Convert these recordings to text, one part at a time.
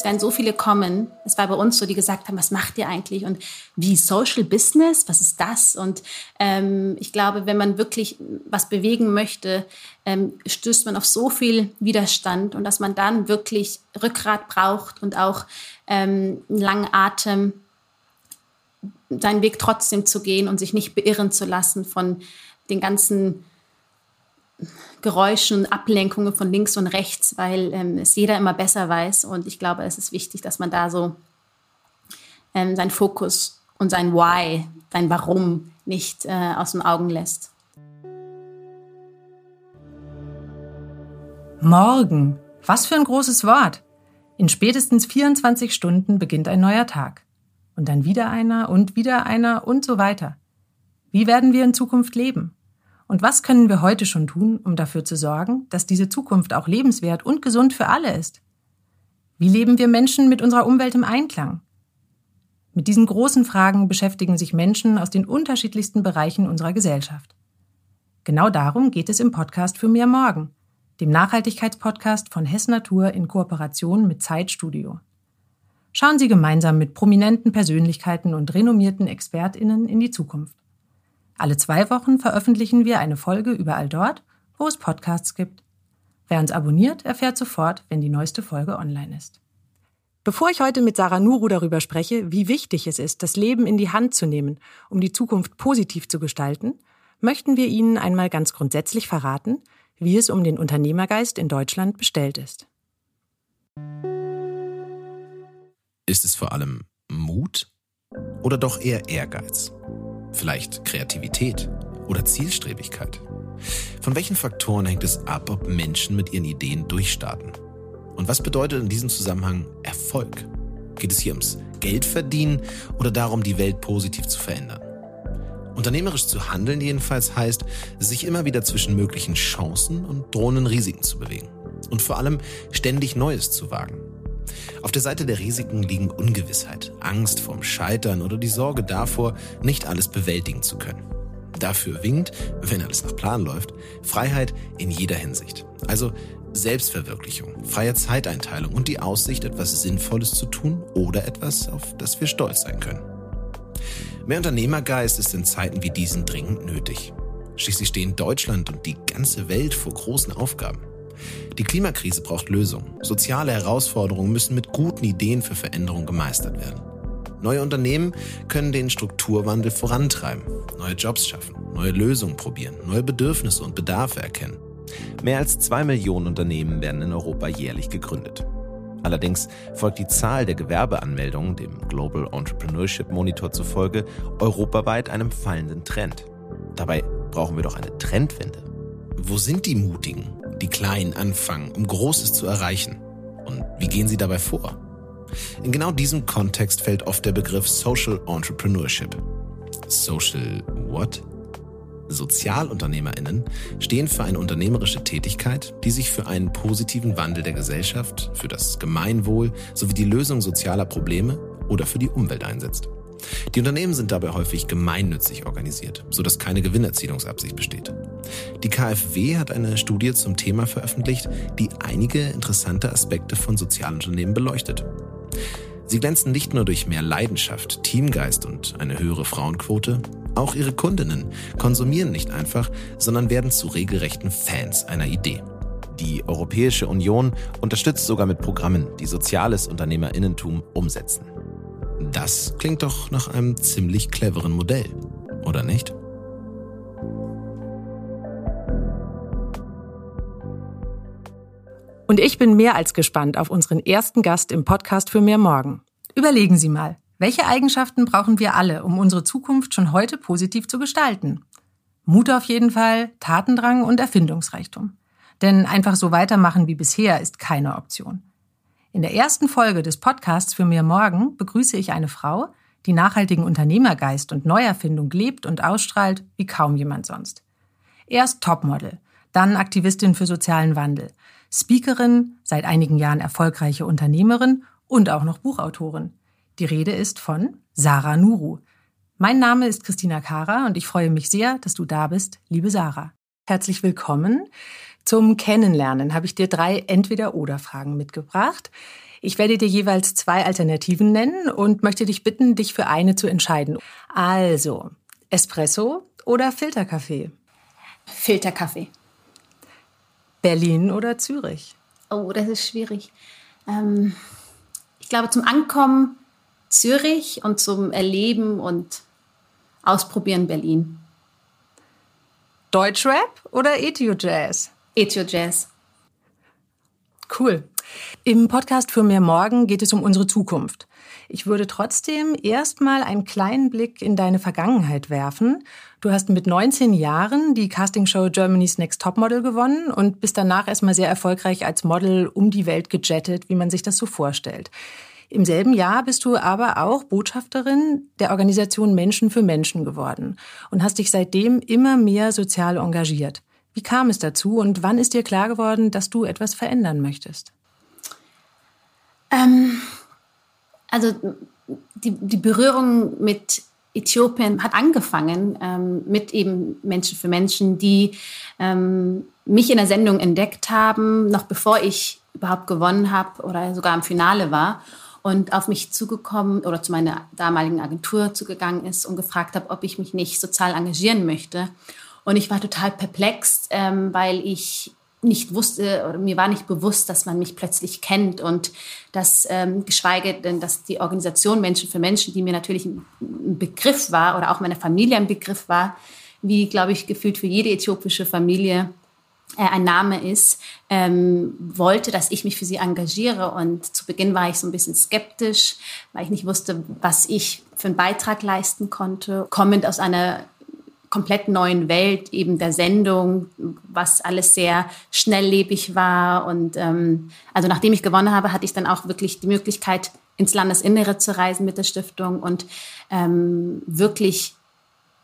es werden so viele kommen. Es war bei uns so, die gesagt haben, was macht ihr eigentlich? Und wie Social Business? Was ist das? Und ähm, ich glaube, wenn man wirklich was bewegen möchte, ähm, stößt man auf so viel Widerstand und dass man dann wirklich Rückgrat braucht und auch ähm, einen langen Atem, seinen Weg trotzdem zu gehen und sich nicht beirren zu lassen von den ganzen Geräuschen und Ablenkungen von links und rechts, weil ähm, es jeder immer besser weiß. Und ich glaube, es ist wichtig, dass man da so ähm, seinen Fokus und sein Why, sein Warum nicht äh, aus den Augen lässt. Morgen. Was für ein großes Wort. In spätestens 24 Stunden beginnt ein neuer Tag. Und dann wieder einer und wieder einer und so weiter. Wie werden wir in Zukunft leben? Und was können wir heute schon tun, um dafür zu sorgen, dass diese Zukunft auch lebenswert und gesund für alle ist? Wie leben wir Menschen mit unserer Umwelt im Einklang? Mit diesen großen Fragen beschäftigen sich Menschen aus den unterschiedlichsten Bereichen unserer Gesellschaft. Genau darum geht es im Podcast für mehr Morgen, dem Nachhaltigkeitspodcast von Hess Natur in Kooperation mit Zeitstudio. Schauen Sie gemeinsam mit prominenten Persönlichkeiten und renommierten Expertinnen in die Zukunft. Alle zwei Wochen veröffentlichen wir eine Folge überall dort, wo es Podcasts gibt. Wer uns abonniert, erfährt sofort, wenn die neueste Folge online ist. Bevor ich heute mit Sarah Nuru darüber spreche, wie wichtig es ist, das Leben in die Hand zu nehmen, um die Zukunft positiv zu gestalten, möchten wir Ihnen einmal ganz grundsätzlich verraten, wie es um den Unternehmergeist in Deutschland bestellt ist. Ist es vor allem Mut oder doch eher Ehrgeiz? Vielleicht Kreativität oder Zielstrebigkeit? Von welchen Faktoren hängt es ab, ob Menschen mit ihren Ideen durchstarten? Und was bedeutet in diesem Zusammenhang Erfolg? Geht es hier ums Geldverdienen oder darum, die Welt positiv zu verändern? Unternehmerisch zu handeln jedenfalls heißt, sich immer wieder zwischen möglichen Chancen und drohenden Risiken zu bewegen. Und vor allem ständig Neues zu wagen. Auf der Seite der Risiken liegen Ungewissheit, Angst vorm Scheitern oder die Sorge davor, nicht alles bewältigen zu können. Dafür winkt, wenn alles nach Plan läuft, Freiheit in jeder Hinsicht. Also Selbstverwirklichung, freie Zeiteinteilung und die Aussicht, etwas Sinnvolles zu tun oder etwas, auf das wir stolz sein können. Mehr Unternehmergeist ist in Zeiten wie diesen dringend nötig. Schließlich stehen Deutschland und die ganze Welt vor großen Aufgaben. Die Klimakrise braucht Lösungen. Soziale Herausforderungen müssen mit guten Ideen für Veränderung gemeistert werden. Neue Unternehmen können den Strukturwandel vorantreiben, neue Jobs schaffen, neue Lösungen probieren, neue Bedürfnisse und Bedarfe erkennen. Mehr als zwei Millionen Unternehmen werden in Europa jährlich gegründet. Allerdings folgt die Zahl der Gewerbeanmeldungen, dem Global Entrepreneurship Monitor zufolge, europaweit einem fallenden Trend. Dabei brauchen wir doch eine Trendwende. Wo sind die Mutigen, die klein anfangen, um Großes zu erreichen? Und wie gehen sie dabei vor? In genau diesem Kontext fällt oft der Begriff Social Entrepreneurship. Social what? SozialunternehmerInnen stehen für eine unternehmerische Tätigkeit, die sich für einen positiven Wandel der Gesellschaft, für das Gemeinwohl sowie die Lösung sozialer Probleme oder für die Umwelt einsetzt. Die Unternehmen sind dabei häufig gemeinnützig organisiert, sodass keine Gewinnerzielungsabsicht besteht. Die KfW hat eine Studie zum Thema veröffentlicht, die einige interessante Aspekte von Sozialunternehmen beleuchtet. Sie glänzen nicht nur durch mehr Leidenschaft, Teamgeist und eine höhere Frauenquote, auch ihre Kundinnen konsumieren nicht einfach, sondern werden zu regelrechten Fans einer Idee. Die Europäische Union unterstützt sogar mit Programmen, die soziales Unternehmerinnentum umsetzen. Das klingt doch nach einem ziemlich cleveren Modell, oder nicht? Und ich bin mehr als gespannt auf unseren ersten Gast im Podcast für mehr morgen. Überlegen Sie mal, welche Eigenschaften brauchen wir alle, um unsere Zukunft schon heute positiv zu gestalten? Mut auf jeden Fall, Tatendrang und Erfindungsreichtum. Denn einfach so weitermachen wie bisher ist keine Option. In der ersten Folge des Podcasts für mir morgen begrüße ich eine Frau, die nachhaltigen Unternehmergeist und Neuerfindung lebt und ausstrahlt wie kaum jemand sonst. Erst Topmodel, dann Aktivistin für sozialen Wandel, Speakerin, seit einigen Jahren erfolgreiche Unternehmerin und auch noch Buchautorin. Die Rede ist von Sarah Nuru. Mein Name ist Christina Kara und ich freue mich sehr, dass du da bist, liebe Sarah. Herzlich willkommen. Zum Kennenlernen habe ich dir drei Entweder-Oder-Fragen mitgebracht. Ich werde dir jeweils zwei Alternativen nennen und möchte dich bitten, dich für eine zu entscheiden. Also, Espresso oder Filterkaffee? Filterkaffee. Berlin oder Zürich? Oh, das ist schwierig. Ähm, ich glaube, zum Ankommen Zürich und zum Erleben und Ausprobieren Berlin. Deutschrap oder Ethio-Jazz? Ethio-Jazz. Cool. Im Podcast für mehr Morgen geht es um unsere Zukunft. Ich würde trotzdem erstmal einen kleinen Blick in deine Vergangenheit werfen. Du hast mit 19 Jahren die Castingshow Germany's Next Topmodel gewonnen und bist danach erstmal sehr erfolgreich als Model um die Welt gejettet, wie man sich das so vorstellt. Im selben Jahr bist du aber auch Botschafterin der Organisation Menschen für Menschen geworden und hast dich seitdem immer mehr sozial engagiert. Wie kam es dazu und wann ist dir klar geworden, dass du etwas verändern möchtest? Ähm, also die, die Berührung mit Äthiopien hat angefangen ähm, mit eben Menschen für Menschen, die ähm, mich in der Sendung entdeckt haben, noch bevor ich überhaupt gewonnen habe oder sogar im Finale war und auf mich zugekommen oder zu meiner damaligen Agentur zugegangen ist und gefragt habe, ob ich mich nicht sozial engagieren möchte. Und ich war total perplex, ähm, weil ich nicht wusste oder mir war nicht bewusst, dass man mich plötzlich kennt und dass ähm, geschweige denn, dass die Organisation Menschen für Menschen, die mir natürlich ein, Begriff war oder auch meiner Familie ein Begriff war, wie glaube ich gefühlt für jede äthiopische Familie äh, ein Name ist, ähm, wollte, dass ich mich für sie engagiere. Und zu Beginn war ich so ein bisschen skeptisch, weil ich nicht wusste, was ich für einen Beitrag leisten konnte. Kommend aus einer komplett neuen Welt eben der Sendung, was alles sehr schnelllebig war. Und ähm, also nachdem ich gewonnen habe, hatte ich dann auch wirklich die Möglichkeit, ins Landesinnere zu reisen mit der Stiftung und ähm, wirklich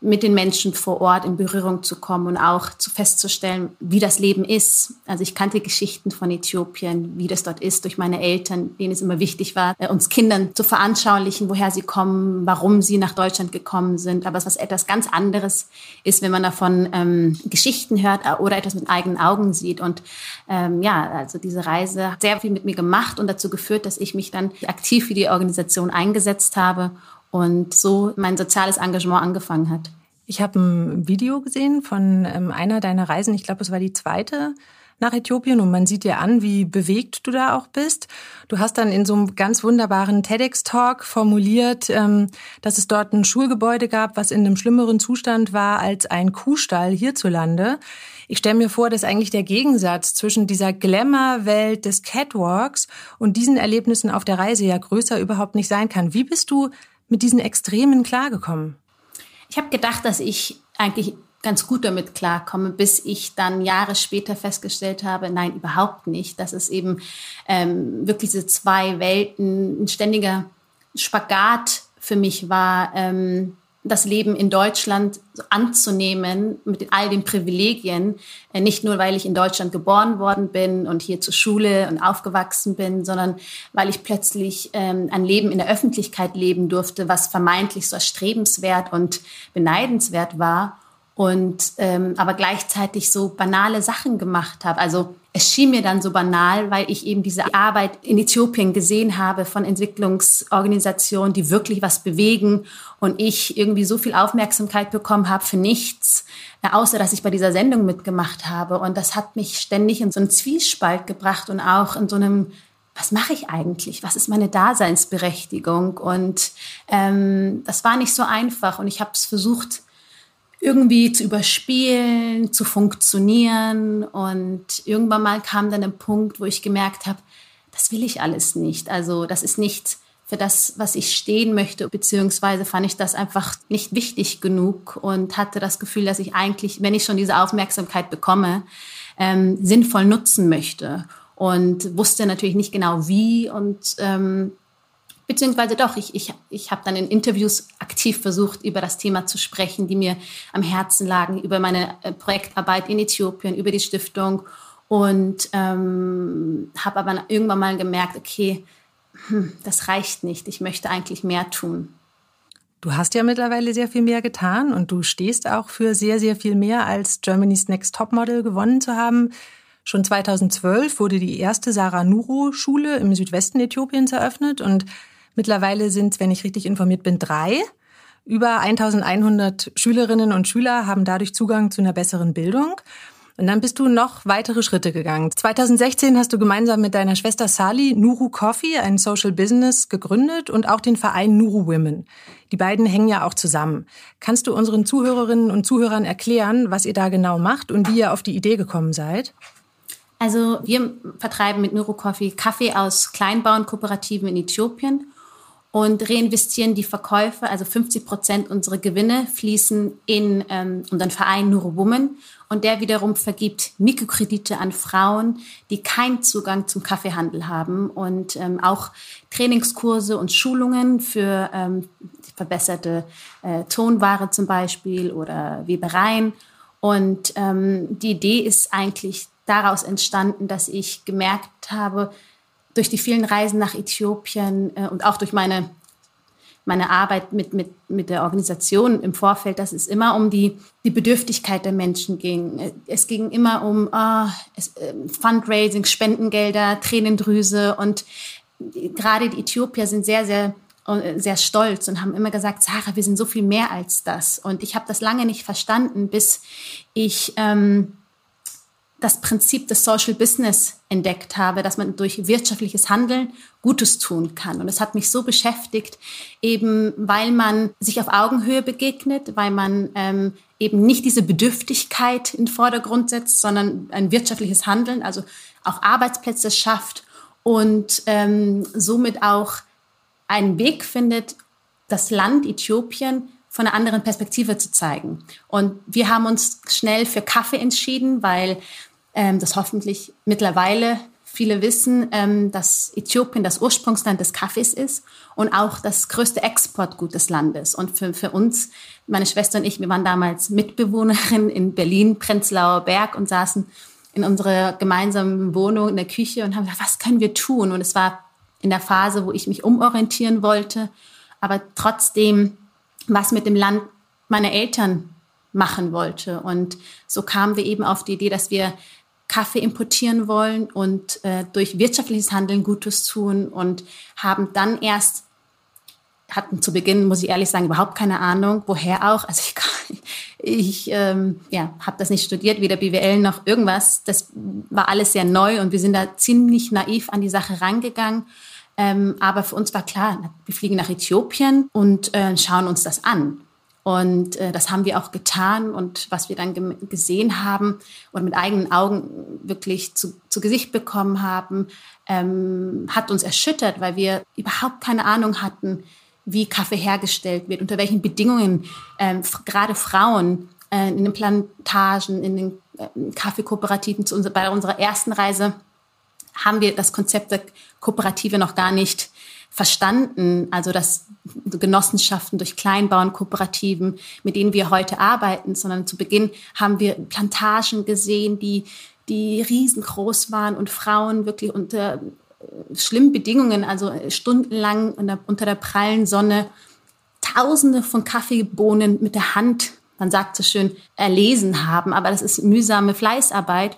mit den Menschen vor Ort in Berührung zu kommen und auch zu festzustellen, wie das Leben ist. Also ich kannte Geschichten von Äthiopien, wie das dort ist, durch meine Eltern, denen es immer wichtig war, äh, uns Kindern zu veranschaulichen, woher sie kommen, warum sie nach Deutschland gekommen sind. Aber es was etwas ganz anderes ist, wenn man davon ähm, Geschichten hört äh, oder etwas mit eigenen Augen sieht. Und ähm, ja, also diese Reise hat sehr viel mit mir gemacht und dazu geführt, dass ich mich dann aktiv für die Organisation eingesetzt habe und so mein soziales Engagement angefangen hat. Ich habe ein Video gesehen von ähm, einer deiner Reisen, ich glaube, es war die zweite nach Äthiopien und man sieht dir an, wie bewegt du da auch bist. Du hast dann in so einem ganz wunderbaren TEDx-Talk formuliert, ähm, dass es dort ein Schulgebäude gab, was in einem schlimmeren Zustand war als ein Kuhstall hierzulande. Ich stelle mir vor, dass eigentlich der Gegensatz zwischen dieser Glamour-Welt des Catwalks und diesen Erlebnissen auf der Reise ja größer überhaupt nicht sein kann. Wie bist du mit diesen Extremen klargekommen? Ich habe gedacht, dass ich eigentlich ganz gut damit klarkomme, bis ich dann Jahre später festgestellt habe, nein, überhaupt nicht. Dass es eben ähm, wirklich diese zwei Welten, ein ständiger Spagat für mich war. Ähm, das Leben in Deutschland anzunehmen mit all den Privilegien, äh, nicht nur weil ich in Deutschland geboren worden bin und hier zur Schule und aufgewachsen bin, sondern weil ich plötzlich ähm, ein Leben in der Öffentlichkeit leben durfte, was vermeintlich so erstrebenswert und beneidenswert war und ähm, aber gleichzeitig so banale Sachen gemacht habe. Also es schien mir dann so banal, weil ich eben diese Arbeit in Äthiopien gesehen habe von Entwicklungsorganisationen, die wirklich was bewegen und ich irgendwie so viel Aufmerksamkeit bekommen habe für nichts, äh, außer dass ich bei dieser Sendung mitgemacht habe. Und das hat mich ständig in so einen Zwiespalt gebracht und auch in so einem was mache ich eigentlich? Was ist meine Daseinsberechtigung? Und ähm, das war nicht so einfach. Und ich habe es versucht, irgendwie zu überspielen, zu funktionieren. Und irgendwann mal kam dann ein Punkt, wo ich gemerkt habe, das will ich alles nicht. Also das ist nicht für das, was ich stehen möchte, beziehungsweise fand ich das einfach nicht wichtig genug und hatte das Gefühl, dass ich eigentlich, wenn ich schon diese Aufmerksamkeit bekomme, ähm, sinnvoll nutzen möchte und wusste natürlich nicht genau wie und ähm, Beziehungsweise doch, ich, ich, ich habe dann in Interviews aktiv versucht, über das Thema zu sprechen, die mir am Herzen lagen, über meine äh, Projektarbeit in Äthiopien, über die Stiftung und ähm, habe aber irgendwann mal gemerkt, okay, hm, das reicht nicht, ich möchte eigentlich mehr tun. Du hast ja mittlerweile sehr viel mehr getan und du stehst auch für sehr, sehr viel mehr als Germany's Next Topmodel gewonnen zu haben. Schon 2012 wurde die erste Sarah Nuru Schule im Südwesten Äthiopiens eröffnet und mittlerweile sind wenn ich richtig informiert bin, drei. Über 1100 Schülerinnen und Schüler haben dadurch Zugang zu einer besseren Bildung. Und dann bist du noch weitere Schritte gegangen. 2016 hast du gemeinsam mit deiner Schwester Sali Nuru Coffee, ein Social Business, gegründet und auch den Verein Nuru Women. Die beiden hängen ja auch zusammen. Kannst du unseren Zuhörerinnen und Zuhörern erklären, was ihr da genau macht und wie ihr auf die Idee gekommen seid? Also wir vertreiben mit Nuru Coffee Kaffee aus Kleinbauernkooperativen in Äthiopien und reinvestieren die Verkäufe, also 50 Prozent unserer Gewinne fließen in ähm, unseren Verein Nuru Women und der wiederum vergibt Mikrokredite an Frauen, die keinen Zugang zum Kaffeehandel haben und ähm, auch Trainingskurse und Schulungen für ähm, verbesserte äh, Tonware zum Beispiel oder Webereien. Und ähm, die Idee ist eigentlich daraus entstanden, dass ich gemerkt habe, durch die vielen Reisen nach Äthiopien äh, und auch durch meine, meine Arbeit mit, mit, mit der Organisation im Vorfeld, dass es immer um die, die Bedürftigkeit der Menschen ging. Es ging immer um oh, es, äh, Fundraising, Spendengelder, Tränendrüse und gerade die Äthiopier sind sehr, sehr äh, sehr stolz und haben immer gesagt, Sarah, wir sind so viel mehr als das. Und ich habe das lange nicht verstanden, bis ich ähm, das Prinzip des Social Business entdeckt habe, dass man durch wirtschaftliches Handeln Gutes tun kann. Und es hat mich so beschäftigt, eben weil man sich auf Augenhöhe begegnet, weil man ähm, eben nicht diese Bedürftigkeit in den Vordergrund setzt, sondern ein wirtschaftliches Handeln, also auch Arbeitsplätze schafft und ähm, somit auch einen Weg findet, das Land Äthiopien von einer anderen Perspektive zu zeigen. Und wir haben uns schnell für Kaffee entschieden, weil ähm, das hoffentlich mittlerweile viele wissen, ähm, dass Äthiopien das Ursprungsland des Kaffees ist und auch das größte Exportgut des Landes. Und für, für uns, meine Schwester und ich, wir waren damals Mitbewohnerin in Berlin, Prenzlauer Berg und saßen in unserer gemeinsamen Wohnung in der Küche und haben gesagt, was können wir tun? Und es war in der Phase, wo ich mich umorientieren wollte, aber trotzdem was mit dem Land meiner Eltern machen wollte. Und so kamen wir eben auf die Idee, dass wir Kaffee importieren wollen und äh, durch wirtschaftliches Handeln Gutes tun und haben dann erst hatten zu Beginn, muss ich ehrlich sagen, überhaupt keine Ahnung, woher auch. Also ich, ich ähm, ja, habe das nicht studiert, weder BWL noch irgendwas. Das war alles sehr neu und wir sind da ziemlich naiv an die Sache rangegangen. Ähm, aber für uns war klar, wir fliegen nach Äthiopien und äh, schauen uns das an. Und äh, das haben wir auch getan. Und was wir dann gesehen haben und mit eigenen Augen wirklich zu, zu Gesicht bekommen haben, ähm, hat uns erschüttert, weil wir überhaupt keine Ahnung hatten, wie Kaffee hergestellt wird, unter welchen Bedingungen ähm, gerade Frauen äh, in den Plantagen, in den äh, Kaffeekooperativen zu unser, bei unserer ersten Reise haben wir das Konzept der Kooperative noch gar nicht verstanden, also dass Genossenschaften durch Kleinbauernkooperativen, mit denen wir heute arbeiten, sondern zu Beginn haben wir Plantagen gesehen, die, die riesengroß waren und Frauen wirklich unter äh, schlimmen Bedingungen, also stundenlang unter der prallen Sonne, Tausende von Kaffeebohnen mit der Hand, man sagt so schön, erlesen haben. Aber das ist mühsame Fleißarbeit.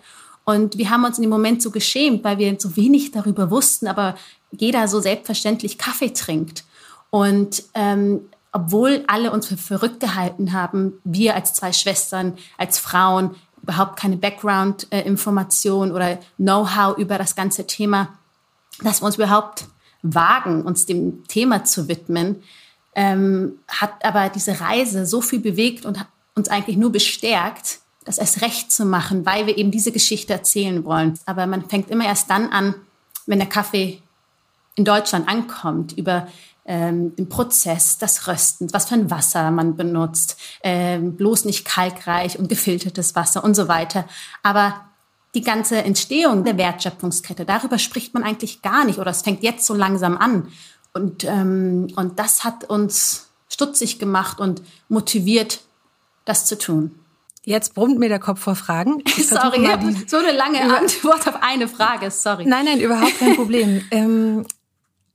Und wir haben uns in dem Moment so geschämt, weil wir so wenig darüber wussten, aber jeder so selbstverständlich Kaffee trinkt. Und ähm, obwohl alle uns für verrückt gehalten haben, wir als zwei Schwestern, als Frauen, überhaupt keine Background-Information oder Know-how über das ganze Thema, dass wir uns überhaupt wagen, uns dem Thema zu widmen, ähm, hat aber diese Reise so viel bewegt und uns eigentlich nur bestärkt, das erst recht zu machen, weil wir eben diese Geschichte erzählen wollen. Aber man fängt immer erst dann an, wenn der Kaffee in Deutschland ankommt, über ähm, den Prozess, das Rösten, was für ein Wasser man benutzt, ähm, bloß nicht kalkreich und gefiltertes Wasser und so weiter. Aber die ganze Entstehung der Wertschöpfungskette, darüber spricht man eigentlich gar nicht oder es fängt jetzt so langsam an. Und, ähm, und das hat uns stutzig gemacht und motiviert, das zu tun. Jetzt brummt mir der Kopf vor Fragen. sorry, so eine lange Antwort auf eine Frage, sorry. Nein, nein, überhaupt kein Problem. ähm,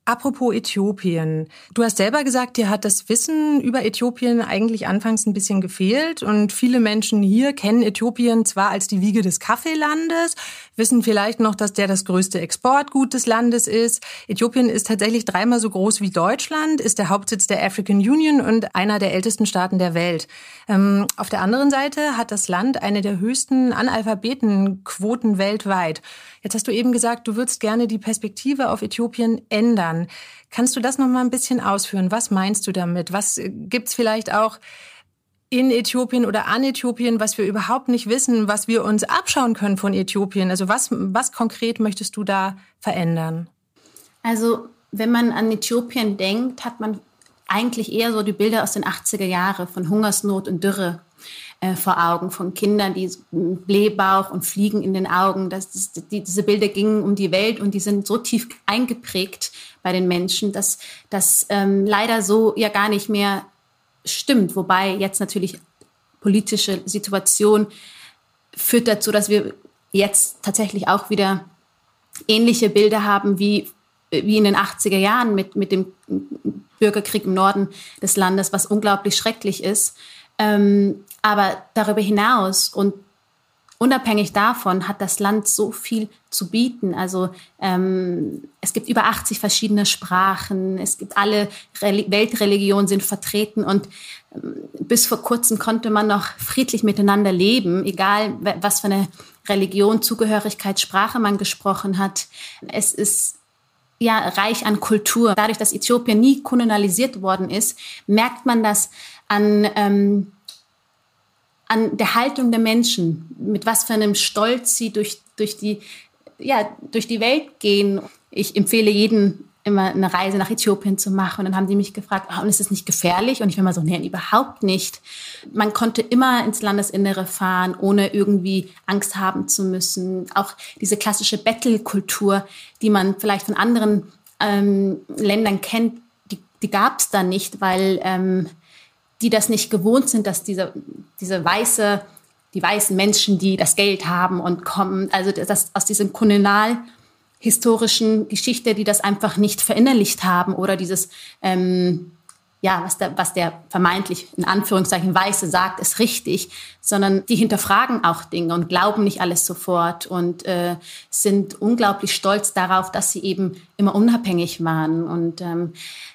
Apropos Äthiopien. Du hast selber gesagt, dir hat das Wissen über Äthiopien eigentlich anfangs ein bisschen gefehlt und viele Menschen hier kennen Äthiopien zwar als die Wiege des Kaffeelandes, wissen vielleicht noch, dass der das größte Exportgut des Landes ist. Äthiopien ist tatsächlich dreimal so groß wie Deutschland, ist der Hauptsitz der African Union und einer der ältesten Staaten der Welt. Ähm, auf der anderen Seite hat das Land eine der höchsten Analphabetenquoten weltweit. Jetzt hast du eben gesagt, du würdest gerne die Perspektive auf Äthiopien ändern. Kannst du das noch mal ein bisschen ausführen? Was meinst du damit? Was äh, gibt's vielleicht auch in Äthiopien oder an Äthiopien, was wir überhaupt nicht wissen, was wir uns abschauen können von Äthiopien? Also was, was konkret möchtest du da verändern? Also wenn man an Äthiopien denkt, hat man eigentlich eher so die Bilder aus den 80er Jahren von Hungersnot und Dürre äh, vor Augen von Kindern, die Blähbauch und Fliegen in den Augen. Das, die, diese Bilder gingen um die Welt und die sind so tief eingeprägt bei den Menschen, dass das ähm, leider so ja gar nicht mehr stimmt. Wobei jetzt natürlich politische Situation führt dazu, dass wir jetzt tatsächlich auch wieder ähnliche Bilder haben wie, wie in den 80er Jahren mit, mit dem Bürgerkrieg im Norden des Landes, was unglaublich schrecklich ist. Ähm, aber darüber hinaus und unabhängig davon hat das Land so viel zu bieten. Also ähm, es gibt über 80 verschiedene Sprachen, es gibt alle Reli Weltreligionen sind vertreten und ähm, bis vor kurzem konnte man noch friedlich miteinander leben, egal was für eine Religion, Zugehörigkeit, Sprache man gesprochen hat. Es ist ja reich an Kultur. Dadurch, dass Äthiopien nie kolonialisiert worden ist, merkt man das an ähm, an der Haltung der Menschen, mit was für einem Stolz sie durch, durch, die, ja, durch die Welt gehen. Ich empfehle jedem immer eine Reise nach Äthiopien zu machen. Und dann haben die mich gefragt, oh, und ist es nicht gefährlich? Und ich war mal so, nee, überhaupt nicht. Man konnte immer ins Landesinnere fahren, ohne irgendwie Angst haben zu müssen. Auch diese klassische Bettelkultur, die man vielleicht von anderen ähm, Ländern kennt, die, die gab es da nicht, weil ähm, die das nicht gewohnt sind, dass diese, diese weiße, die weißen Menschen, die das Geld haben und kommen, also das aus diesem kolonial historischen Geschichte, die das einfach nicht verinnerlicht haben oder dieses ähm, ja, was der, was der vermeintlich in Anführungszeichen Weiße sagt, ist richtig, sondern die hinterfragen auch Dinge und glauben nicht alles sofort und äh, sind unglaublich stolz darauf, dass sie eben immer unabhängig waren. Und ähm,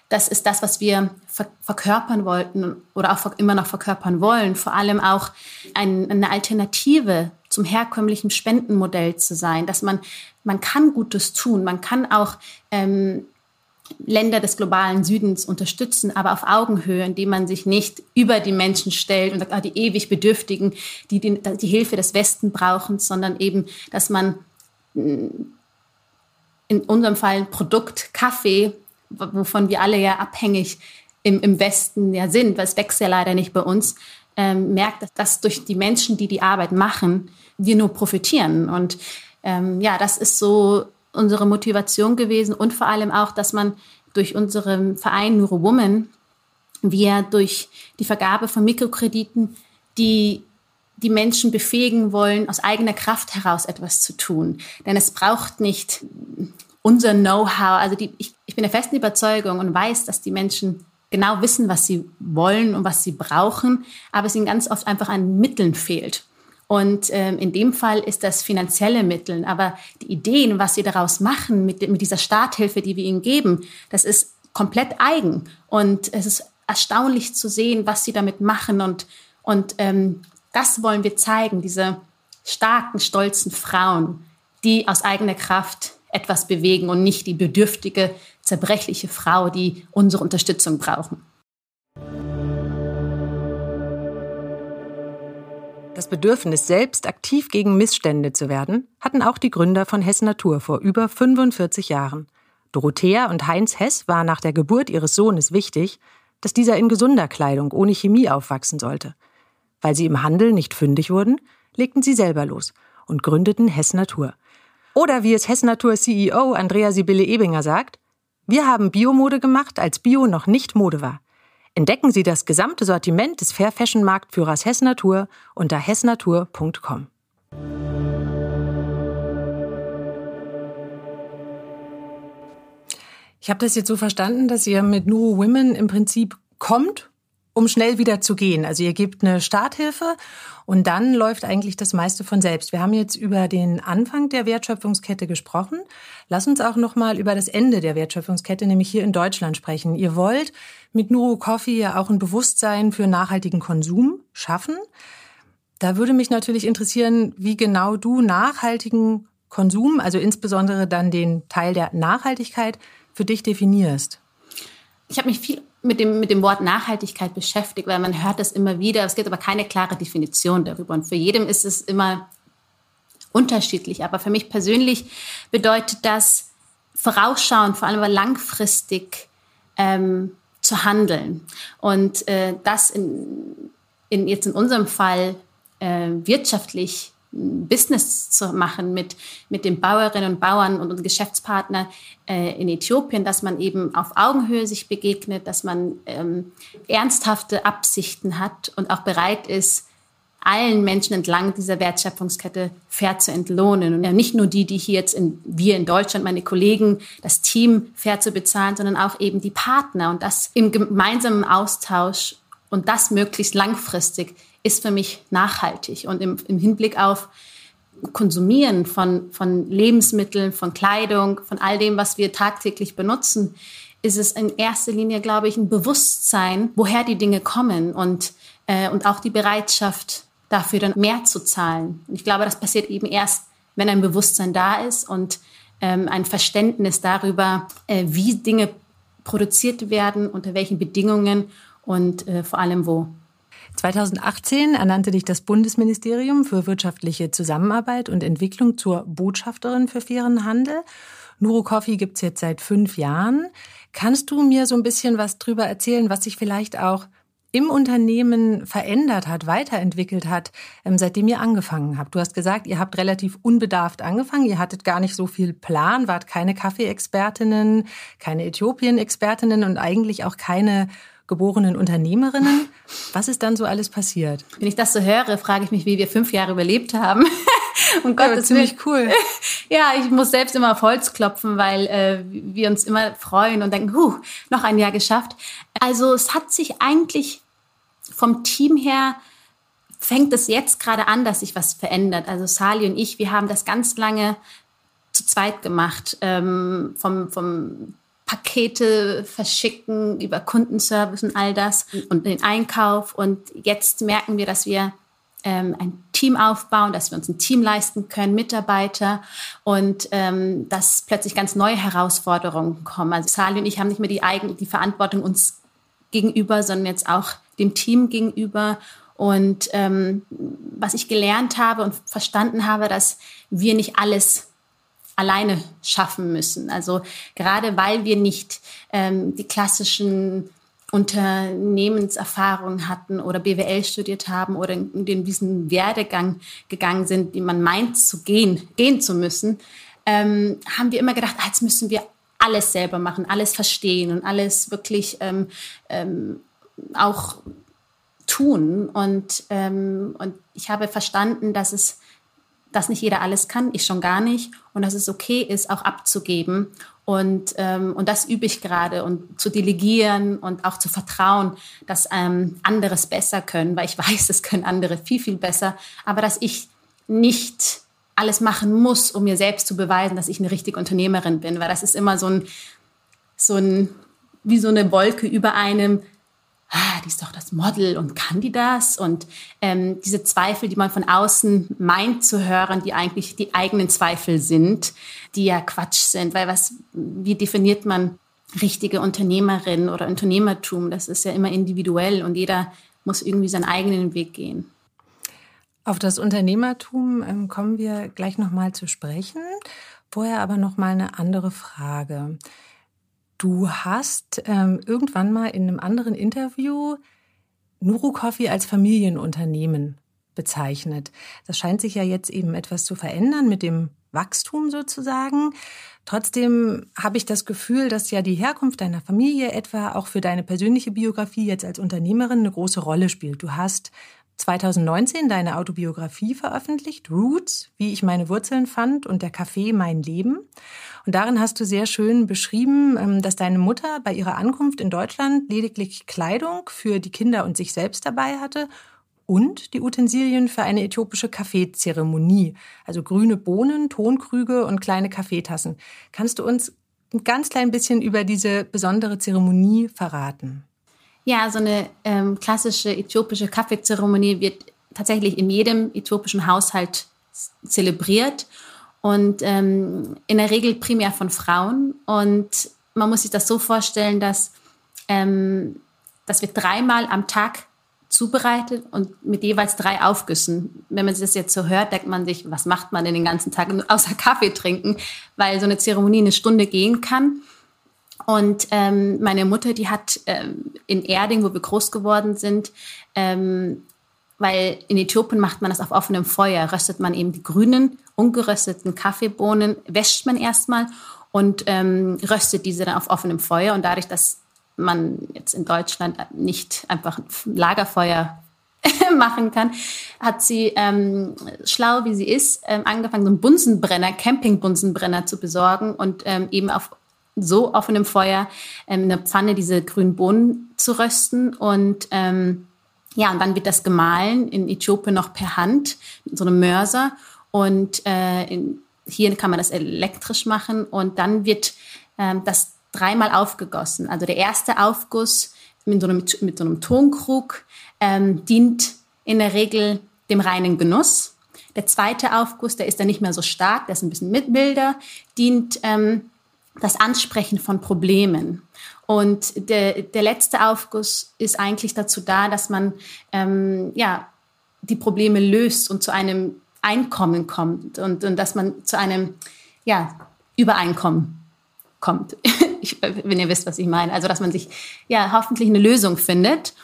das ist das, was wir ver verkörpern wollten oder auch immer noch verkörpern wollen. Vor allem auch ein, eine Alternative zum herkömmlichen Spendenmodell zu sein, dass man man kann Gutes tun, man kann auch ähm, Länder des globalen Südens unterstützen, aber auf Augenhöhe, indem man sich nicht über die Menschen stellt und sagt, ah, die ewig Bedürftigen, die, die die Hilfe des Westen brauchen, sondern eben, dass man mm, in unserem Fall ein Produkt Kaffee, wovon wir alle ja abhängig im, im Westen ja sind, weil es wächst ja leider nicht bei uns, ähm, merkt, dass durch die Menschen, die die Arbeit machen, wir nur profitieren. Und ähm, ja, das ist so unsere Motivation gewesen und vor allem auch, dass man durch unseren Verein Neuro Woman wir durch die Vergabe von Mikrokrediten die die Menschen befähigen wollen, aus eigener Kraft heraus etwas zu tun. Denn es braucht nicht unser Know-how. Also die, ich, ich bin der festen Überzeugung und weiß, dass die Menschen genau wissen, was sie wollen und was sie brauchen, aber es ihnen ganz oft einfach an Mitteln fehlt. Und ähm, in dem Fall ist das finanzielle Mittel. Aber die Ideen, was sie daraus machen mit, mit dieser Starthilfe, die wir ihnen geben, das ist komplett eigen. Und es ist erstaunlich zu sehen, was sie damit machen. Und, und ähm, das wollen wir zeigen, diese starken, stolzen Frauen, die aus eigener Kraft etwas bewegen und nicht die bedürftige, zerbrechliche Frau, die unsere Unterstützung brauchen. Das Bedürfnis, selbst aktiv gegen Missstände zu werden, hatten auch die Gründer von Hess Natur vor über 45 Jahren. Dorothea und Heinz Hess war nach der Geburt ihres Sohnes wichtig, dass dieser in gesunder Kleidung ohne Chemie aufwachsen sollte. Weil sie im Handel nicht fündig wurden, legten sie selber los und gründeten Hess Natur. Oder wie es Hess Natur CEO Andrea Sibylle Ebinger sagt, wir haben Biomode gemacht, als Bio noch nicht Mode war. Entdecken Sie das gesamte Sortiment des Fair Fashion Marktführers Hess Natur unter hessnatur.com. Ich habe das jetzt so verstanden, dass ihr mit Nuru Women im Prinzip kommt, um schnell wieder zu gehen. Also ihr gebt eine Starthilfe und dann läuft eigentlich das meiste von selbst. Wir haben jetzt über den Anfang der Wertschöpfungskette gesprochen. Lass uns auch noch mal über das Ende der Wertschöpfungskette, nämlich hier in Deutschland sprechen. Ihr wollt mit Nuru Coffee ja auch ein Bewusstsein für nachhaltigen Konsum schaffen. Da würde mich natürlich interessieren, wie genau du nachhaltigen Konsum, also insbesondere dann den Teil der Nachhaltigkeit, für dich definierst. Ich habe mich viel mit dem, mit dem Wort Nachhaltigkeit beschäftigt, weil man hört das immer wieder. Es gibt aber keine klare Definition darüber. Und für jedem ist es immer unterschiedlich. Aber für mich persönlich bedeutet das vorausschauen, vor allem aber langfristig ähm, zu handeln. Und äh, das in, in, jetzt in unserem Fall äh, wirtschaftlich Business zu machen mit, mit den Bauerinnen und Bauern und Geschäftspartner äh, in Äthiopien, dass man eben auf Augenhöhe sich begegnet, dass man ähm, ernsthafte Absichten hat und auch bereit ist, allen Menschen entlang dieser Wertschöpfungskette fair zu entlohnen. Und ja, nicht nur die, die hier jetzt in, wir in Deutschland, meine Kollegen, das Team fair zu bezahlen, sondern auch eben die Partner und das im gemeinsamen Austausch und das möglichst langfristig ist für mich nachhaltig. Und im, im Hinblick auf Konsumieren von, von Lebensmitteln, von Kleidung, von all dem, was wir tagtäglich benutzen, ist es in erster Linie, glaube ich, ein Bewusstsein, woher die Dinge kommen und, äh, und auch die Bereitschaft, dafür dann mehr zu zahlen. Und ich glaube, das passiert eben erst, wenn ein Bewusstsein da ist und ähm, ein Verständnis darüber, äh, wie Dinge produziert werden, unter welchen Bedingungen und äh, vor allem wo. 2018 ernannte dich das Bundesministerium für wirtschaftliche Zusammenarbeit und Entwicklung zur Botschafterin für fairen Handel. Nuro Coffee gibt's jetzt seit fünf Jahren. Kannst du mir so ein bisschen was drüber erzählen, was sich vielleicht auch im Unternehmen verändert hat, weiterentwickelt hat, ähm, seitdem ihr angefangen habt? Du hast gesagt, ihr habt relativ unbedarft angefangen, ihr hattet gar nicht so viel Plan, wart keine Kaffeeexpertinnen, keine Äthiopien-Expertinnen und eigentlich auch keine geborenen Unternehmerinnen. Was ist dann so alles passiert? Wenn ich das so höre, frage ich mich, wie wir fünf Jahre überlebt haben. um Gott, ja, ziemlich cool. Ja, ich muss selbst immer auf Holz klopfen, weil äh, wir uns immer freuen und denken, huh, noch ein Jahr geschafft. Also es hat sich eigentlich vom Team her fängt es jetzt gerade an, dass sich was verändert. Also Sali und ich, wir haben das ganz lange zu zweit gemacht. Ähm, vom, vom Pakete verschicken, über Kundenservice und all das und den Einkauf. Und jetzt merken wir, dass wir ähm, ein Team aufbauen, dass wir uns ein Team leisten können, Mitarbeiter und ähm, dass plötzlich ganz neue Herausforderungen kommen. Also Sali und ich haben nicht mehr die eigene die Verantwortung uns gegenüber, sondern jetzt auch dem Team gegenüber. Und ähm, was ich gelernt habe und verstanden habe, dass wir nicht alles alleine schaffen müssen. Also gerade weil wir nicht ähm, die klassischen Unternehmenserfahrungen hatten oder BWL studiert haben oder in, in diesen Werdegang gegangen sind, die man meint zu gehen, gehen zu müssen, ähm, haben wir immer gedacht, ah, jetzt müssen wir alles selber machen, alles verstehen und alles wirklich ähm, ähm, auch tun. Und, ähm, und ich habe verstanden, dass es dass nicht jeder alles kann, ich schon gar nicht, und dass es okay ist, auch abzugeben. Und, ähm, und das übe ich gerade. Und zu delegieren und auch zu vertrauen, dass ähm, es besser können, weil ich weiß, es können andere viel, viel besser, aber dass ich nicht alles machen muss, um mir selbst zu beweisen, dass ich eine richtige Unternehmerin bin, weil das ist immer so ein, so ein, wie so eine Wolke über einem, ah, die ist doch das Model und kann die das? Und ähm, diese Zweifel, die man von außen meint zu hören, die eigentlich die eigenen Zweifel sind, die ja Quatsch sind, weil was, wie definiert man richtige Unternehmerin oder Unternehmertum? Das ist ja immer individuell und jeder muss irgendwie seinen eigenen Weg gehen. Auf das Unternehmertum ähm, kommen wir gleich noch mal zu sprechen. Vorher aber noch mal eine andere Frage. Du hast ähm, irgendwann mal in einem anderen Interview Nuru Coffee als Familienunternehmen bezeichnet. Das scheint sich ja jetzt eben etwas zu verändern mit dem Wachstum sozusagen. Trotzdem habe ich das Gefühl, dass ja die Herkunft deiner Familie etwa auch für deine persönliche Biografie jetzt als Unternehmerin eine große Rolle spielt. Du hast 2019 deine Autobiografie veröffentlicht, Roots, wie ich meine Wurzeln fand und der Kaffee mein Leben. Und darin hast du sehr schön beschrieben, ähm, dass deine Mutter bei ihrer Ankunft in Deutschland lediglich Kleidung für die Kinder und sich selbst dabei hatte und die Utensilien für eine äthiopische Kaffeezeremonie, also grüne Bohnen, Tonkrüge und kleine Kaffeetassen. Kannst du uns ein ganz klein bisschen über diese besondere Zeremonie verraten? Ja, so eine ähm, klassische äthiopische Kaffeezeremonie wird tatsächlich in jedem äthiopischen Haushalt zelebriert und ähm, in der Regel primär von Frauen. Und man muss sich das so vorstellen, dass ähm, das wird dreimal am Tag zubereitet und mit jeweils drei Aufgüssen. Wenn man sich das jetzt so hört, denkt man sich, was macht man denn den ganzen Tag außer Kaffee trinken, weil so eine Zeremonie eine Stunde gehen kann. Und ähm, meine Mutter, die hat ähm, in Erding, wo wir groß geworden sind, ähm, weil in Äthiopien macht man das auf offenem Feuer, röstet man eben die grünen, ungerösteten Kaffeebohnen, wäscht man erstmal und ähm, röstet diese dann auf offenem Feuer. Und dadurch, dass man jetzt in Deutschland nicht einfach ein Lagerfeuer machen kann, hat sie ähm, schlau wie sie ist ähm, angefangen, so einen Bunsenbrenner, Campingbunsenbrenner zu besorgen und ähm, eben auf so offenem Feuer ähm, in der Pfanne diese grünen Bohnen zu rösten und ähm, ja, und dann wird das gemahlen in Äthiopien noch per Hand mit so einem Mörser und äh, in, hier kann man das elektrisch machen und dann wird ähm, das dreimal aufgegossen. Also der erste Aufguss mit so einem, mit so einem Tonkrug ähm, dient in der Regel dem reinen Genuss. Der zweite Aufguss, der ist dann nicht mehr so stark, der ist ein bisschen mitbilder, dient ähm, das Ansprechen von Problemen. Und der, der letzte Aufguss ist eigentlich dazu da, dass man ähm, ja, die Probleme löst und zu einem Einkommen kommt und, und dass man zu einem ja, Übereinkommen kommt. ich, wenn ihr wisst, was ich meine. Also, dass man sich ja hoffentlich eine Lösung findet.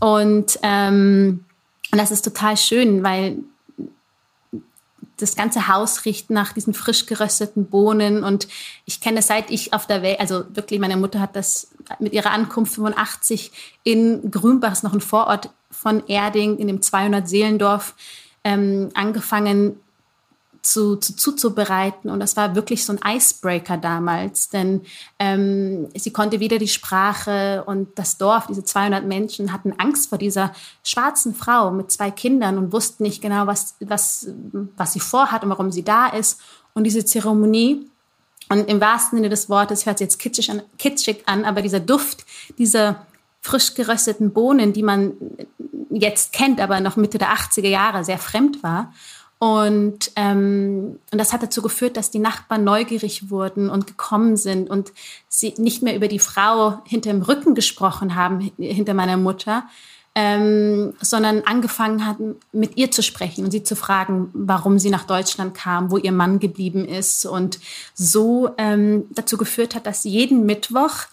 Und, ähm, und das ist total schön, weil das ganze Haus riecht nach diesen frisch gerösteten Bohnen. Und ich kenne seit ich auf der Welt, also wirklich, meine Mutter hat das mit ihrer Ankunft 85 in Grünbach, ist noch ein Vorort von Erding, in dem 200 Seelendorf, ähm, angefangen, zu, zu, zuzubereiten. Und das war wirklich so ein Icebreaker damals, denn ähm, sie konnte wieder die Sprache und das Dorf, diese 200 Menschen hatten Angst vor dieser schwarzen Frau mit zwei Kindern und wussten nicht genau, was, was, was sie vorhat und warum sie da ist. Und diese Zeremonie, und im wahrsten Sinne des Wortes hört sich jetzt kitschig an, kitschig an, aber dieser Duft, dieser frisch gerösteten Bohnen, die man jetzt kennt, aber noch Mitte der 80er Jahre sehr fremd war. Und, ähm, und das hat dazu geführt, dass die Nachbarn neugierig wurden und gekommen sind und sie nicht mehr über die Frau hinter dem Rücken gesprochen haben, hinter meiner Mutter, ähm, sondern angefangen hatten, mit ihr zu sprechen und sie zu fragen, warum sie nach Deutschland kam, wo ihr Mann geblieben ist. Und so ähm, dazu geführt hat, dass jeden Mittwoch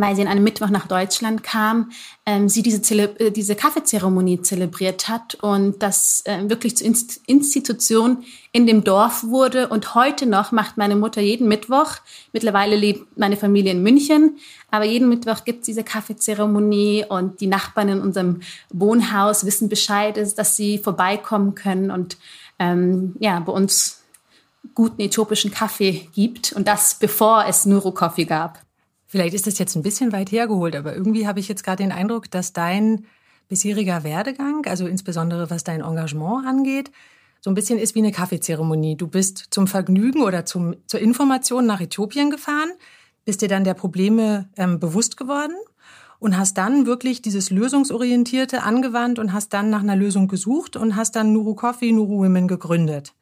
weil sie in einem Mittwoch nach Deutschland kam, ähm, sie diese, Zele äh, diese Kaffeezeremonie zelebriert hat und das äh, wirklich zur Inst Institution in dem Dorf wurde. Und heute noch macht meine Mutter jeden Mittwoch, mittlerweile lebt meine Familie in München, aber jeden Mittwoch gibt es diese Kaffeezeremonie und die Nachbarn in unserem Wohnhaus wissen Bescheid, dass sie vorbeikommen können und ähm, ja, bei uns guten äthiopischen Kaffee gibt und das bevor es Nuru Coffee gab. Vielleicht ist das jetzt ein bisschen weit hergeholt, aber irgendwie habe ich jetzt gerade den Eindruck, dass dein bisheriger Werdegang, also insbesondere was dein Engagement angeht, so ein bisschen ist wie eine Kaffeezeremonie. Du bist zum Vergnügen oder zum, zur Information nach Äthiopien gefahren, bist dir dann der Probleme ähm, bewusst geworden und hast dann wirklich dieses Lösungsorientierte angewandt und hast dann nach einer Lösung gesucht und hast dann Nuru Coffee, Nuru Women gegründet.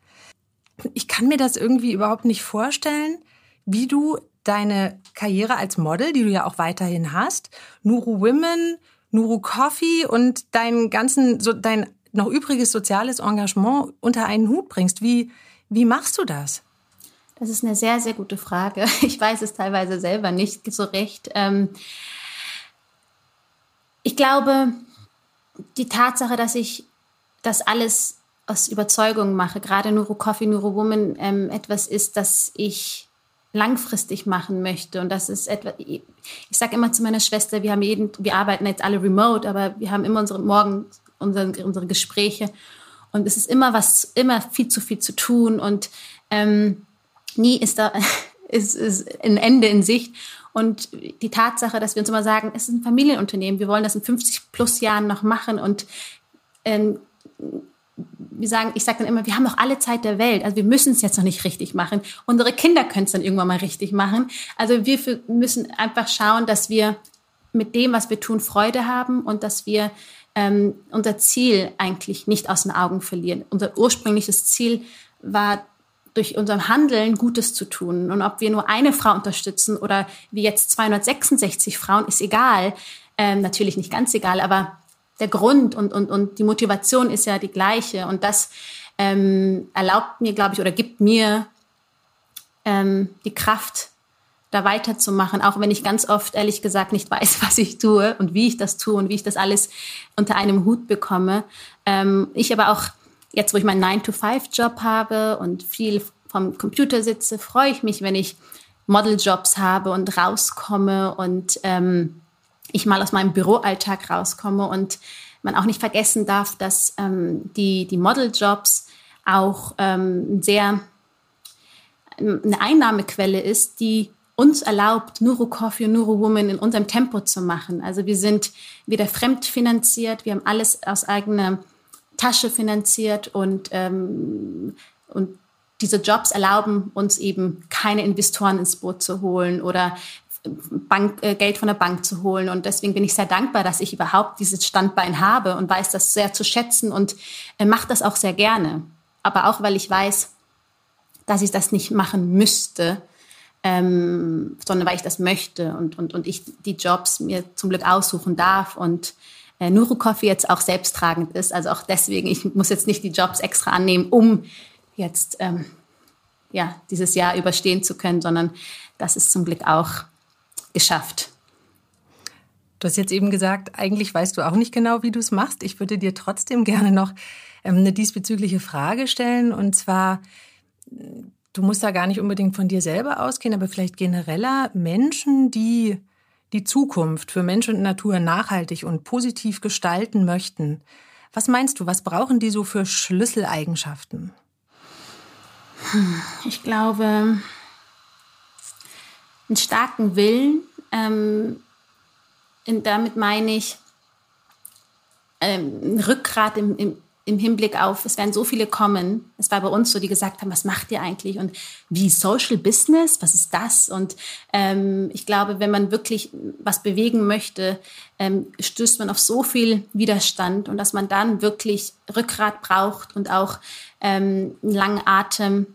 Ich kann mir das irgendwie überhaupt nicht vorstellen, wie du deine Karriere als Model, die du ja auch weiterhin hast, Nuru Women, Nuru Coffee und dein ganzen, so dein noch übriges soziales Engagement unter einen Hut bringst. Wie, wie machst du das? Das ist eine sehr, sehr gute Frage. Ich weiß es teilweise selber nicht so recht. Ähm, ich glaube, die Tatsache, dass ich das alles aus Überzeugung mache, gerade Nuru Coffee, Nuru Woman, ähm, etwas ist, das ich langfristig machen möchte. Und das ist etwa, ich sage immer zu meiner Schwester, wir haben jeden, wir arbeiten jetzt alle remote, aber wir haben immer unsere Morgen unsere, unsere Gespräche. Und es ist immer was, immer viel zu viel zu tun und ähm, nie ist da ist, ist ein Ende in Sicht. Und die Tatsache, dass wir uns immer sagen, es ist ein Familienunternehmen, wir wollen das in 50 plus Jahren noch machen und ähm, wir sagen, ich sage dann immer, wir haben noch alle Zeit der Welt. Also wir müssen es jetzt noch nicht richtig machen. Unsere Kinder können es dann irgendwann mal richtig machen. Also wir müssen einfach schauen, dass wir mit dem, was wir tun, Freude haben und dass wir ähm, unser Ziel eigentlich nicht aus den Augen verlieren. Unser ursprüngliches Ziel war durch unserem Handeln Gutes zu tun. Und ob wir nur eine Frau unterstützen oder wie jetzt 266 Frauen, ist egal. Ähm, natürlich nicht ganz egal, aber der Grund und, und, und die Motivation ist ja die gleiche. Und das ähm, erlaubt mir, glaube ich, oder gibt mir ähm, die Kraft, da weiterzumachen, auch wenn ich ganz oft ehrlich gesagt nicht weiß, was ich tue und wie ich das tue und wie ich das alles unter einem Hut bekomme. Ähm, ich aber auch jetzt, wo ich meinen 9-to-5-Job habe und viel vom Computer sitze, freue ich mich, wenn ich Modeljobs habe und rauskomme und ähm, ich mal aus meinem Büroalltag rauskomme und man auch nicht vergessen darf, dass ähm, die, die Modeljobs auch ähm, sehr eine Einnahmequelle ist, die uns erlaubt, Nuru Coffee und Nuru Woman in unserem Tempo zu machen. Also wir sind wieder fremdfinanziert, wir haben alles aus eigener Tasche finanziert und, ähm, und diese Jobs erlauben uns eben keine Investoren ins Boot zu holen oder Bank, äh, Geld von der Bank zu holen. Und deswegen bin ich sehr dankbar, dass ich überhaupt dieses Standbein habe und weiß das sehr zu schätzen und äh, mache das auch sehr gerne. Aber auch, weil ich weiß, dass ich das nicht machen müsste, ähm, sondern weil ich das möchte und, und, und ich die Jobs mir zum Glück aussuchen darf und äh, Nuru Coffee jetzt auch selbsttragend ist. Also auch deswegen, ich muss jetzt nicht die Jobs extra annehmen, um jetzt ähm, ja, dieses Jahr überstehen zu können, sondern das ist zum Glück auch geschafft. Du hast jetzt eben gesagt, eigentlich weißt du auch nicht genau, wie du es machst. Ich würde dir trotzdem gerne noch ähm, eine diesbezügliche Frage stellen. Und zwar, du musst da gar nicht unbedingt von dir selber ausgehen, aber vielleicht genereller Menschen, die die Zukunft für Mensch und Natur nachhaltig und positiv gestalten möchten. Was meinst du, was brauchen die so für Schlüsseleigenschaften? Ich glaube, einen starken Willen. Ähm, damit meine ich ähm, ein Rückgrat im, im, im Hinblick auf, es werden so viele kommen. Es war bei uns so, die gesagt haben, was macht ihr eigentlich und wie Social Business, was ist das? Und ähm, ich glaube, wenn man wirklich was bewegen möchte, ähm, stößt man auf so viel Widerstand und dass man dann wirklich Rückgrat braucht und auch ähm, einen langen Atem,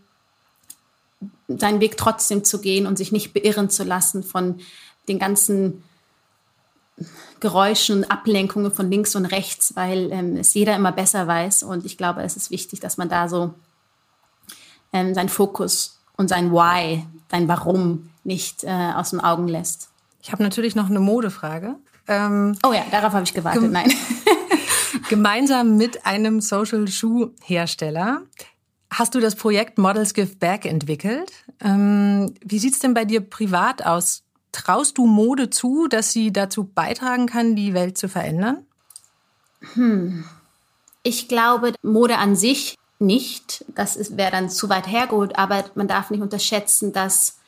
seinen Weg trotzdem zu gehen und sich nicht beirren zu lassen von den ganzen Geräuschen und Ablenkungen von links und rechts, weil ähm, es jeder immer besser weiß. Und ich glaube, es ist wichtig, dass man da so ähm, seinen Fokus und sein Why, sein Warum nicht äh, aus den Augen lässt. Ich habe natürlich noch eine Modefrage. Ähm, oh ja, darauf habe ich gewartet. Nein. gemeinsam mit einem Social Shoe Hersteller hast du das Projekt Models Give Back entwickelt. Ähm, wie sieht's denn bei dir privat aus? Traust du Mode zu, dass sie dazu beitragen kann, die Welt zu verändern? Hm. Ich glaube, Mode an sich nicht. Das wäre dann zu weit hergeholt. Aber man darf nicht unterschätzen, dass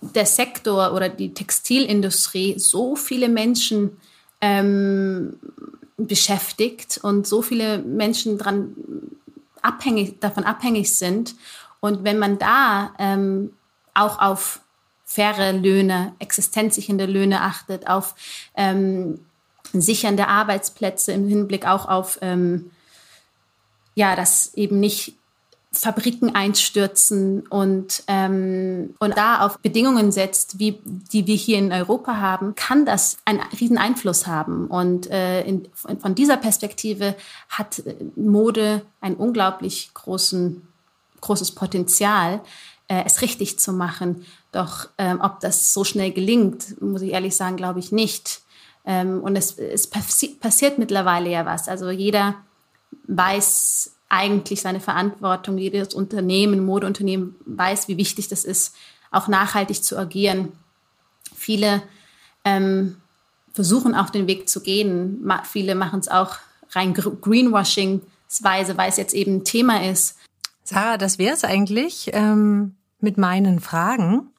der Sektor oder die Textilindustrie so viele Menschen ähm, beschäftigt und so viele Menschen dran abhängig, davon abhängig sind. Und wenn man da ähm, auch auf faire Löhne, existenzsichernde Löhne achtet, auf ähm, sichernde Arbeitsplätze im Hinblick auch auf, ähm, ja, dass eben nicht Fabriken einstürzen und, ähm, und da auf Bedingungen setzt, wie die wir hier in Europa haben, kann das einen riesen Einfluss haben. Und äh, in, von dieser Perspektive hat Mode ein unglaublich großen, großes Potenzial, äh, es richtig zu machen. Doch ähm, ob das so schnell gelingt, muss ich ehrlich sagen, glaube ich nicht. Ähm, und es, es passi passiert mittlerweile ja was. Also jeder weiß eigentlich seine Verantwortung. Jedes Unternehmen, Modeunternehmen weiß, wie wichtig das ist, auch nachhaltig zu agieren. Viele ähm, versuchen auf den Weg zu gehen. Ma viele machen es auch rein Greenwashing-Weise, weil es jetzt eben ein Thema ist. Sarah, das wäre es eigentlich ähm, mit meinen Fragen.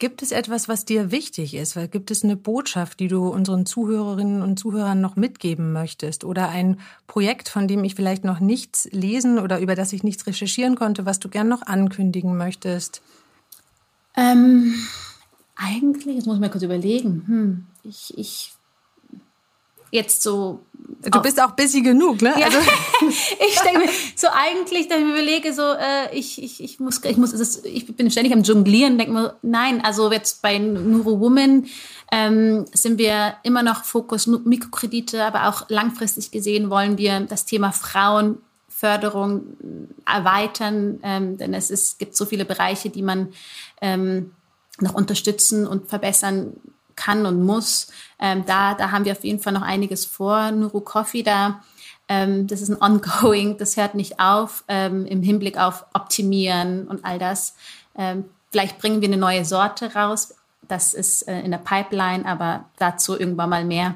Gibt es etwas, was dir wichtig ist? Gibt es eine Botschaft, die du unseren Zuhörerinnen und Zuhörern noch mitgeben möchtest? Oder ein Projekt, von dem ich vielleicht noch nichts lesen oder über das ich nichts recherchieren konnte, was du gern noch ankündigen möchtest? Ähm, eigentlich, jetzt muss ich mal kurz überlegen. Hm, ich, ich jetzt so. Du bist auch busy genug, ne? Ja. Also. ich denke mir, so eigentlich, dass ich mir überlege, so, äh, ich, ich, ich muss, ich muss, ist, ich bin ständig am Jonglieren, denke mir, nein, also jetzt bei Nuro Woman ähm, sind wir immer noch Fokus Mikrokredite, aber auch langfristig gesehen wollen wir das Thema Frauenförderung erweitern, ähm, denn es ist, gibt so viele Bereiche, die man ähm, noch unterstützen und verbessern kann und muss. Ähm, da, da haben wir auf jeden Fall noch einiges vor. Nuru Coffee, da, ähm, das ist ein Ongoing, das hört nicht auf ähm, im Hinblick auf Optimieren und all das. Ähm, vielleicht bringen wir eine neue Sorte raus. Das ist äh, in der Pipeline, aber dazu irgendwann mal mehr.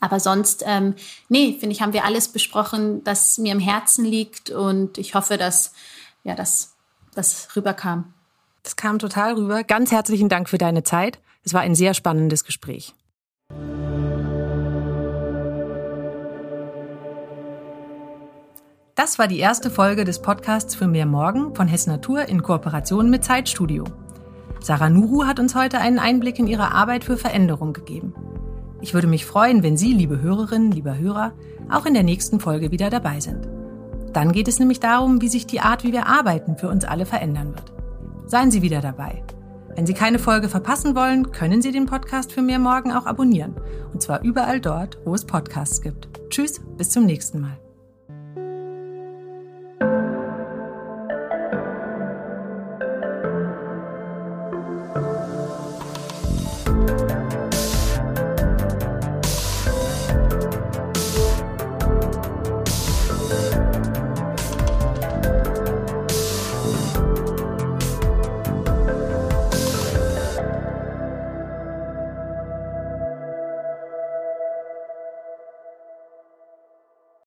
Aber sonst, ähm, nee, finde ich, haben wir alles besprochen, das mir im Herzen liegt und ich hoffe, dass ja, das, das rüberkam. Das kam total rüber. Ganz herzlichen Dank für deine Zeit. Es war ein sehr spannendes Gespräch. Das war die erste Folge des Podcasts für mehr Morgen von Hess Natur in Kooperation mit Zeitstudio. Sarah Nuru hat uns heute einen Einblick in ihre Arbeit für Veränderung gegeben. Ich würde mich freuen, wenn Sie, liebe Hörerinnen, lieber Hörer, auch in der nächsten Folge wieder dabei sind. Dann geht es nämlich darum, wie sich die Art, wie wir arbeiten, für uns alle verändern wird. Seien Sie wieder dabei. Wenn Sie keine Folge verpassen wollen, können Sie den Podcast für mehr morgen auch abonnieren. Und zwar überall dort, wo es Podcasts gibt. Tschüss, bis zum nächsten Mal.